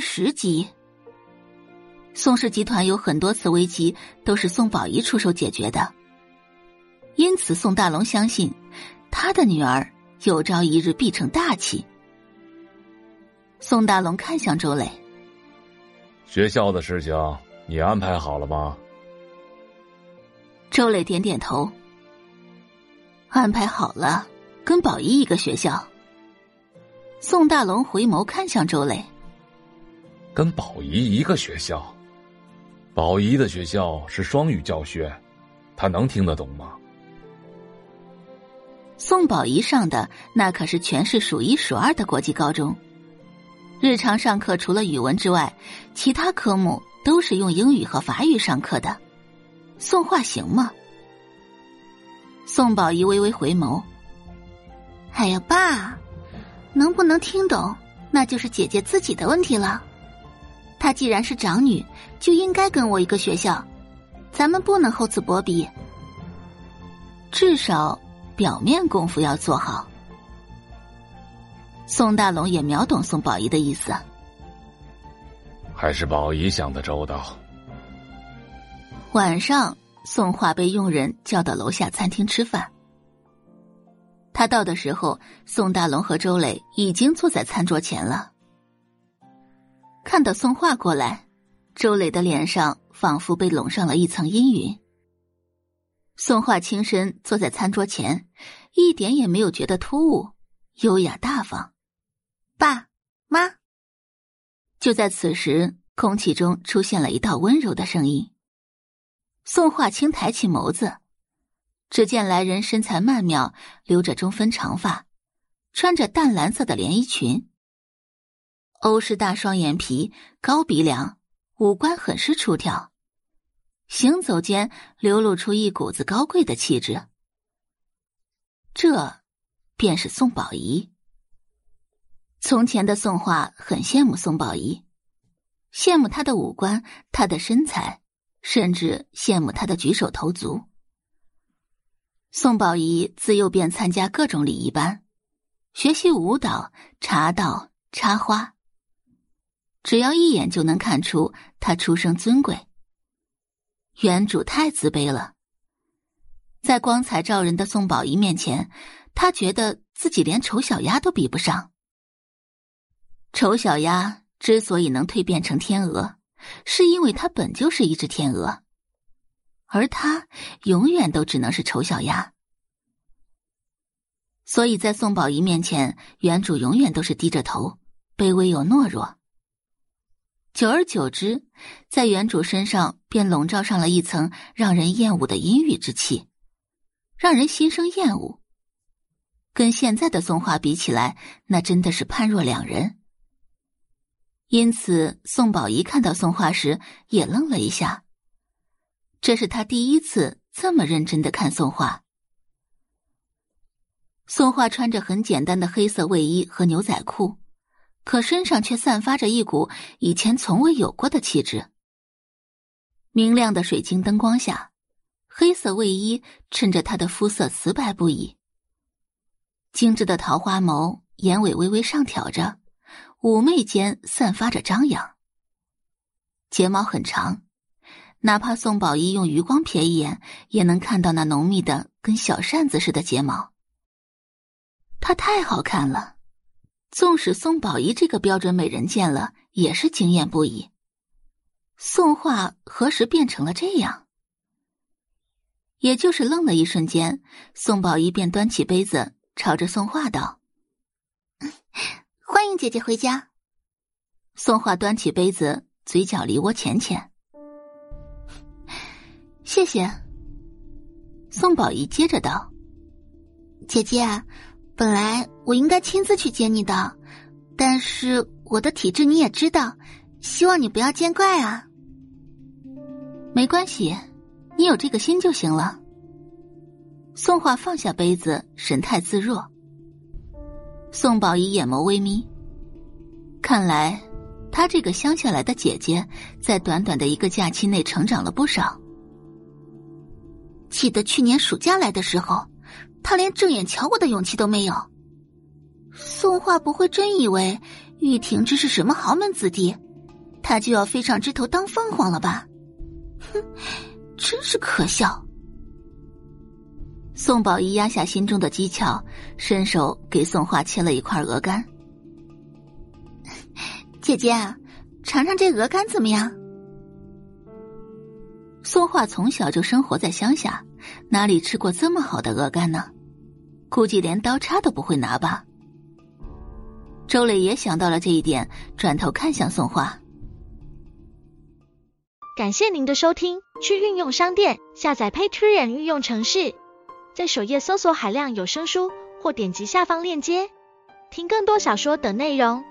第十集。宋氏集团有很多次危机都是宋宝仪出手解决的，因此宋大龙相信他的女儿有朝一日必成大器。宋大龙看向周磊，学校的事情你安排好了吗？周磊点点头，安排好了，跟宝仪一个学校。宋大龙回眸看向周磊，跟宝仪一个学校。宝仪的学校是双语教学，他能听得懂吗？宋宝仪上的那可是全市数一数二的国际高中，日常上课除了语文之外，其他科目都是用英语和法语上课的。宋画行吗？宋宝仪微微回眸，哎呀，爸。能不能听懂，那就是姐姐自己的问题了。她既然是长女，就应该跟我一个学校，咱们不能厚此薄彼。至少表面功夫要做好。宋大龙也秒懂宋宝仪的意思，还是宝仪想的周到。晚上，宋画被佣人叫到楼下餐厅吃饭。他到的时候，宋大龙和周磊已经坐在餐桌前了。看到宋画过来，周磊的脸上仿佛被笼上了一层阴云。宋画轻身坐在餐桌前，一点也没有觉得突兀，优雅大方。爸妈，就在此时，空气中出现了一道温柔的声音。宋画轻抬起眸子。只见来人身材曼妙，留着中分长发，穿着淡蓝色的连衣裙。欧式大双眼皮，高鼻梁，五官很是出挑，行走间流露出一股子高贵的气质。这，便是宋宝仪。从前的宋画很羡慕宋宝仪，羡慕她的五官，她的身材，甚至羡慕她的举手投足。宋宝仪自幼便参加各种礼仪班，学习舞蹈、茶道、插花。只要一眼就能看出他出生尊贵。原主太自卑了，在光彩照人的宋宝仪面前，他觉得自己连丑小鸭都比不上。丑小鸭之所以能蜕变成天鹅，是因为它本就是一只天鹅。而他永远都只能是丑小鸭，所以在宋宝仪面前，原主永远都是低着头，卑微又懦弱。久而久之，在原主身上便笼罩上了一层让人厌恶的阴郁之气，让人心生厌恶。跟现在的宋画比起来，那真的是判若两人。因此，宋宝仪看到宋画时也愣了一下。这是他第一次这么认真的看宋画。宋画穿着很简单的黑色卫衣和牛仔裤，可身上却散发着一股以前从未有过的气质。明亮的水晶灯光下，黑色卫衣衬着他的肤色瓷白不已。精致的桃花眸，眼尾微微上挑着，妩媚间散发着张扬。睫毛很长。哪怕宋宝仪用余光瞥一眼，也能看到那浓密的跟小扇子似的睫毛。她太好看了，纵使宋宝仪这个标准美人见了，也是惊艳不已。宋画何时变成了这样？也就是愣了一瞬间，宋宝仪便端起杯子，朝着宋画道：“ 欢迎姐姐回家。”宋画端起杯子，嘴角梨涡浅浅。谢谢。宋宝仪接着道：“姐姐，本来我应该亲自去接你的，但是我的体质你也知道，希望你不要见怪啊。”没关系，你有这个心就行了。宋画放下杯子，神态自若。宋宝仪眼眸微眯，看来她这个乡下来的姐姐，在短短的一个假期内成长了不少。记得去年暑假来的时候，他连正眼瞧我的勇气都没有。宋画不会真以为玉婷这是什么豪门子弟，他就要飞上枝头当凤凰了吧？哼，真是可笑。宋宝仪压下心中的讥诮，伸手给宋画切了一块鹅肝。姐姐，尝尝这鹅肝怎么样？宋画从小就生活在乡下，哪里吃过这么好的鹅肝呢？估计连刀叉都不会拿吧。周磊也想到了这一点，转头看向宋画。感谢您的收听，去运用商店下载 Patreon 运用城市。在首页搜索海量有声书，或点击下方链接听更多小说等内容。